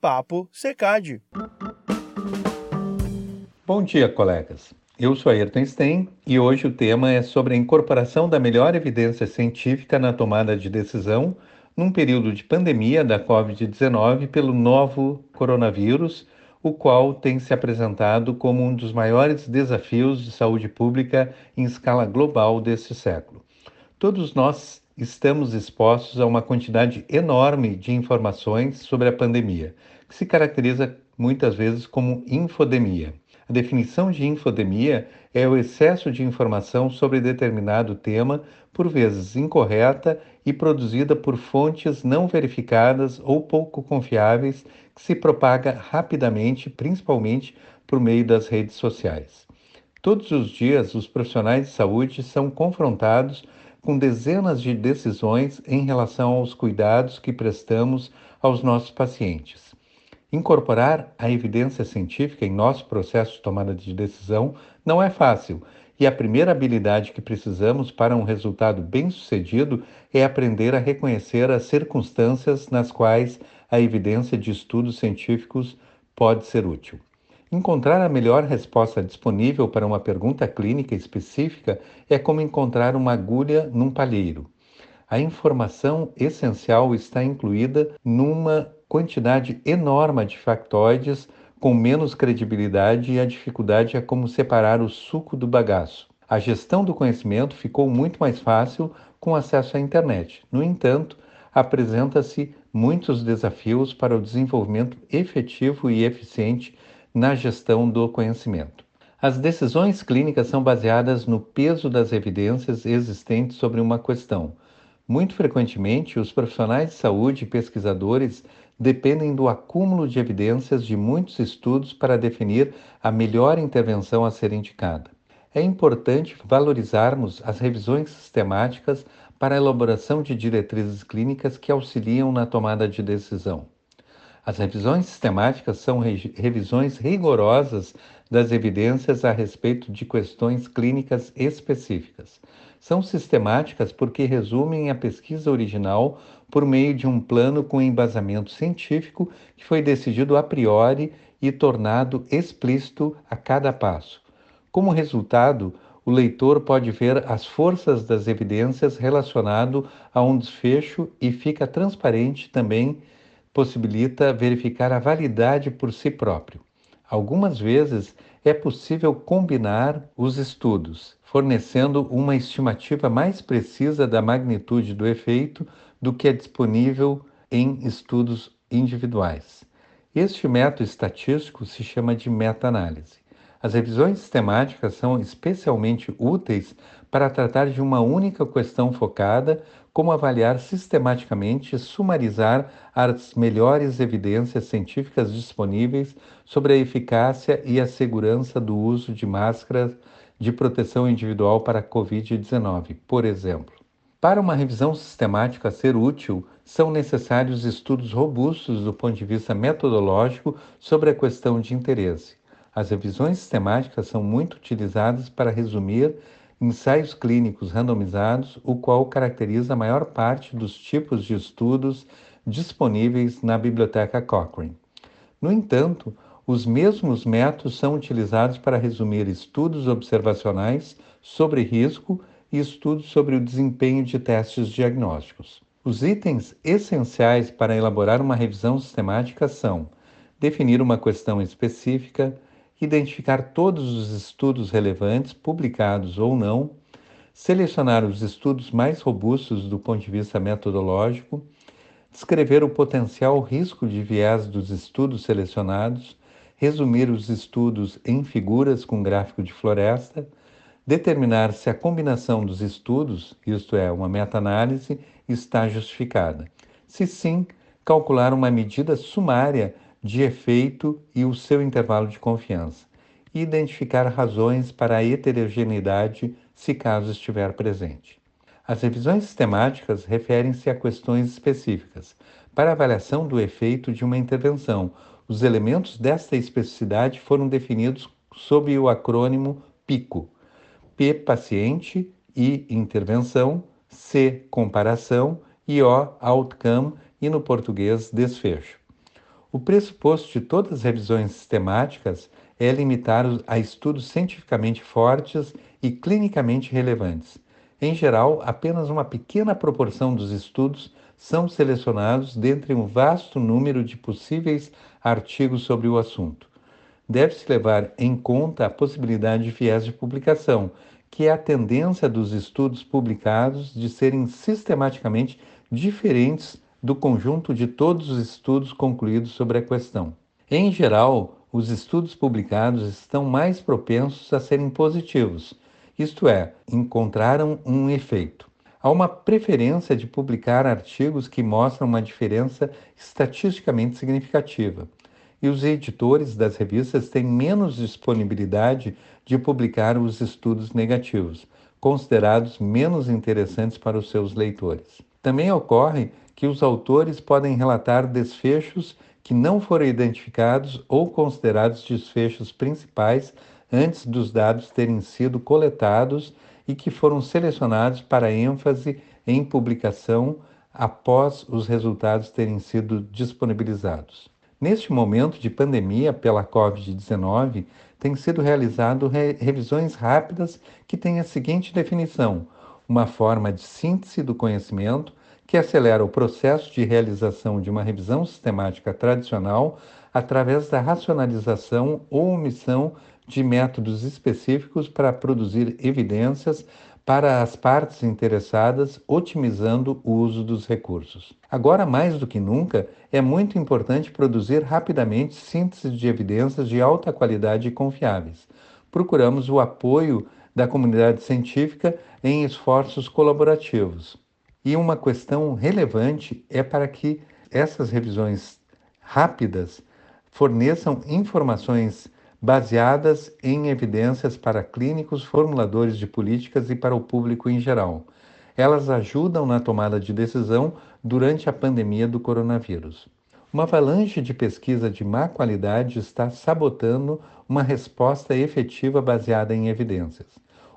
Papo Secad. Bom dia, colegas. Eu sou Ayrton Stein e hoje o tema é sobre a incorporação da melhor evidência científica na tomada de decisão num período de pandemia da Covid-19 pelo novo coronavírus, o qual tem se apresentado como um dos maiores desafios de saúde pública em escala global deste século. Todos nós estamos expostos a uma quantidade enorme de informações sobre a pandemia, que se caracteriza muitas vezes como infodemia. A definição de infodemia é o excesso de informação sobre determinado tema, por vezes incorreta e produzida por fontes não verificadas ou pouco confiáveis, que se propaga rapidamente, principalmente por meio das redes sociais. Todos os dias, os profissionais de saúde são confrontados com dezenas de decisões em relação aos cuidados que prestamos aos nossos pacientes. Incorporar a evidência científica em nosso processo de tomada de decisão não é fácil, e a primeira habilidade que precisamos para um resultado bem-sucedido é aprender a reconhecer as circunstâncias nas quais a evidência de estudos científicos pode ser útil. Encontrar a melhor resposta disponível para uma pergunta clínica específica é como encontrar uma agulha num palheiro. A informação essencial está incluída numa quantidade enorme de factoides com menos credibilidade e a dificuldade é como separar o suco do bagaço. A gestão do conhecimento ficou muito mais fácil com acesso à internet. No entanto, apresenta-se muitos desafios para o desenvolvimento efetivo e eficiente na gestão do conhecimento. As decisões clínicas são baseadas no peso das evidências existentes sobre uma questão. Muito frequentemente, os profissionais de saúde e pesquisadores dependem do acúmulo de evidências de muitos estudos para definir a melhor intervenção a ser indicada. É importante valorizarmos as revisões sistemáticas para a elaboração de diretrizes clínicas que auxiliam na tomada de decisão. As revisões sistemáticas são re revisões rigorosas das evidências a respeito de questões clínicas específicas. São sistemáticas porque resumem a pesquisa original por meio de um plano com embasamento científico que foi decidido a priori e tornado explícito a cada passo. Como resultado, o leitor pode ver as forças das evidências relacionado a um desfecho e fica transparente também possibilita verificar a validade por si próprio. Algumas vezes é possível combinar os estudos, fornecendo uma estimativa mais precisa da magnitude do efeito do que é disponível em estudos individuais. Este método estatístico se chama de meta-análise. As revisões sistemáticas são especialmente úteis para tratar de uma única questão focada, como avaliar sistematicamente e sumarizar as melhores evidências científicas disponíveis sobre a eficácia e a segurança do uso de máscaras de proteção individual para a Covid-19, por exemplo. Para uma revisão sistemática ser útil, são necessários estudos robustos do ponto de vista metodológico sobre a questão de interesse. As revisões sistemáticas são muito utilizadas para resumir ensaios clínicos randomizados, o qual caracteriza a maior parte dos tipos de estudos disponíveis na biblioteca Cochrane. No entanto, os mesmos métodos são utilizados para resumir estudos observacionais sobre risco e estudos sobre o desempenho de testes diagnósticos. Os itens essenciais para elaborar uma revisão sistemática são definir uma questão específica, identificar todos os estudos relevantes, publicados ou não, selecionar os estudos mais robustos do ponto de vista metodológico, descrever o potencial risco de viés dos estudos selecionados, resumir os estudos em figuras com gráfico de floresta, determinar se a combinação dos estudos, isto é, uma meta-análise, está justificada. Se sim, calcular uma medida sumária de efeito e o seu intervalo de confiança, e identificar razões para a heterogeneidade, se caso estiver presente. As revisões sistemáticas referem-se a questões específicas. Para avaliação do efeito de uma intervenção, os elementos desta especificidade foram definidos sob o acrônimo PICO: P paciente, I intervenção, C comparação e O outcome e no português desfecho. O pressuposto de todas as revisões sistemáticas é limitar a estudos cientificamente fortes e clinicamente relevantes. Em geral, apenas uma pequena proporção dos estudos são selecionados dentre um vasto número de possíveis artigos sobre o assunto. Deve-se levar em conta a possibilidade de viés de publicação, que é a tendência dos estudos publicados de serem sistematicamente diferentes do conjunto de todos os estudos concluídos sobre a questão. Em geral, os estudos publicados estão mais propensos a serem positivos, isto é, encontraram um efeito. Há uma preferência de publicar artigos que mostram uma diferença estatisticamente significativa. E os editores das revistas têm menos disponibilidade de publicar os estudos negativos, considerados menos interessantes para os seus leitores. Também ocorre que os autores podem relatar desfechos que não foram identificados ou considerados desfechos principais antes dos dados terem sido coletados e que foram selecionados para ênfase em publicação após os resultados terem sido disponibilizados. Neste momento de pandemia pela Covid-19, têm sido realizadas re revisões rápidas que têm a seguinte definição: uma forma de síntese do conhecimento que acelera o processo de realização de uma revisão sistemática tradicional através da racionalização ou omissão de métodos específicos para produzir evidências para as partes interessadas, otimizando o uso dos recursos. Agora, mais do que nunca, é muito importante produzir rapidamente síntese de evidências de alta qualidade e confiáveis. Procuramos o apoio da comunidade científica em esforços colaborativos. E uma questão relevante é para que essas revisões rápidas forneçam informações baseadas em evidências para clínicos, formuladores de políticas e para o público em geral. Elas ajudam na tomada de decisão durante a pandemia do coronavírus. Uma avalanche de pesquisa de má qualidade está sabotando uma resposta efetiva baseada em evidências.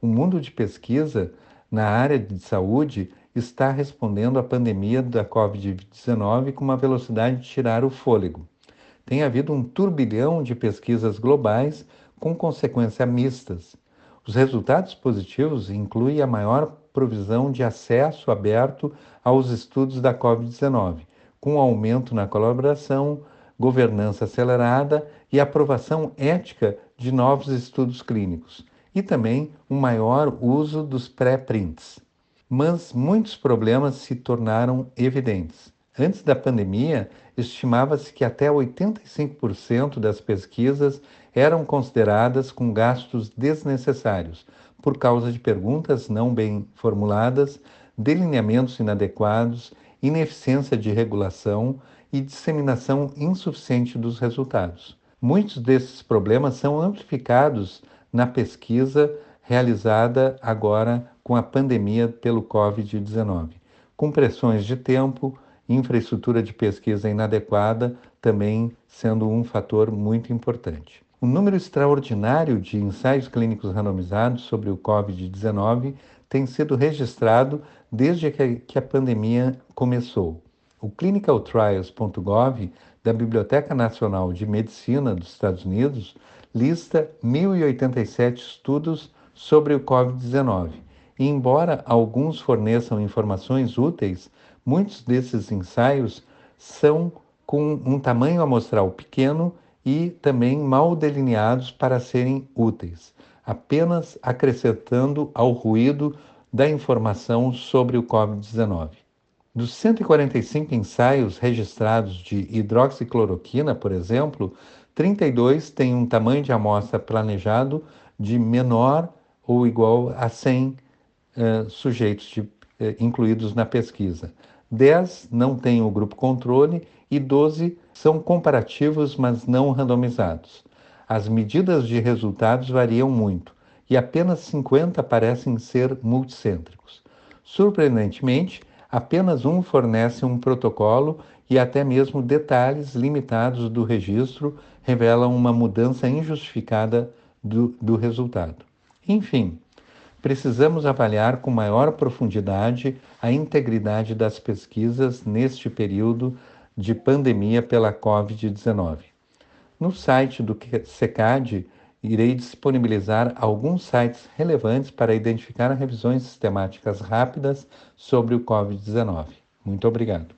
O mundo de pesquisa na área de saúde está respondendo à pandemia da Covid-19 com uma velocidade de tirar o fôlego tem havido um turbilhão de pesquisas globais com consequências mistas. Os resultados positivos incluem a maior provisão de acesso aberto aos estudos da Covid-19, com aumento na colaboração, governança acelerada e aprovação ética de novos estudos clínicos, e também um maior uso dos pré-prints. Mas muitos problemas se tornaram evidentes. Antes da pandemia, estimava-se que até 85% das pesquisas eram consideradas com gastos desnecessários, por causa de perguntas não bem formuladas, delineamentos inadequados, ineficiência de regulação e disseminação insuficiente dos resultados. Muitos desses problemas são amplificados na pesquisa realizada agora com a pandemia pelo Covid-19, com pressões de tempo, infraestrutura de pesquisa inadequada também sendo um fator muito importante. O número extraordinário de ensaios clínicos randomizados sobre o Covid-19 tem sido registrado desde que a pandemia começou. O clinicaltrials.gov da Biblioteca Nacional de Medicina dos Estados Unidos lista 1.087 estudos sobre o Covid-19. E, embora alguns forneçam informações úteis, Muitos desses ensaios são com um tamanho amostral pequeno e também mal delineados para serem úteis, apenas acrescentando ao ruído da informação sobre o Covid-19. Dos 145 ensaios registrados de hidroxicloroquina, por exemplo, 32 têm um tamanho de amostra planejado de menor ou igual a 100 uh, eh, sujeitos de, uh, incluídos na pesquisa. 10 não têm o grupo controle e 12 são comparativos, mas não randomizados. As medidas de resultados variam muito e apenas 50 parecem ser multicêntricos. Surpreendentemente, apenas um fornece um protocolo e até mesmo detalhes limitados do registro revelam uma mudança injustificada do, do resultado. Enfim, precisamos avaliar com maior profundidade a integridade das pesquisas neste período de pandemia pela Covid-19. No site do SECAD, irei disponibilizar alguns sites relevantes para identificar revisões sistemáticas rápidas sobre o Covid-19. Muito obrigado.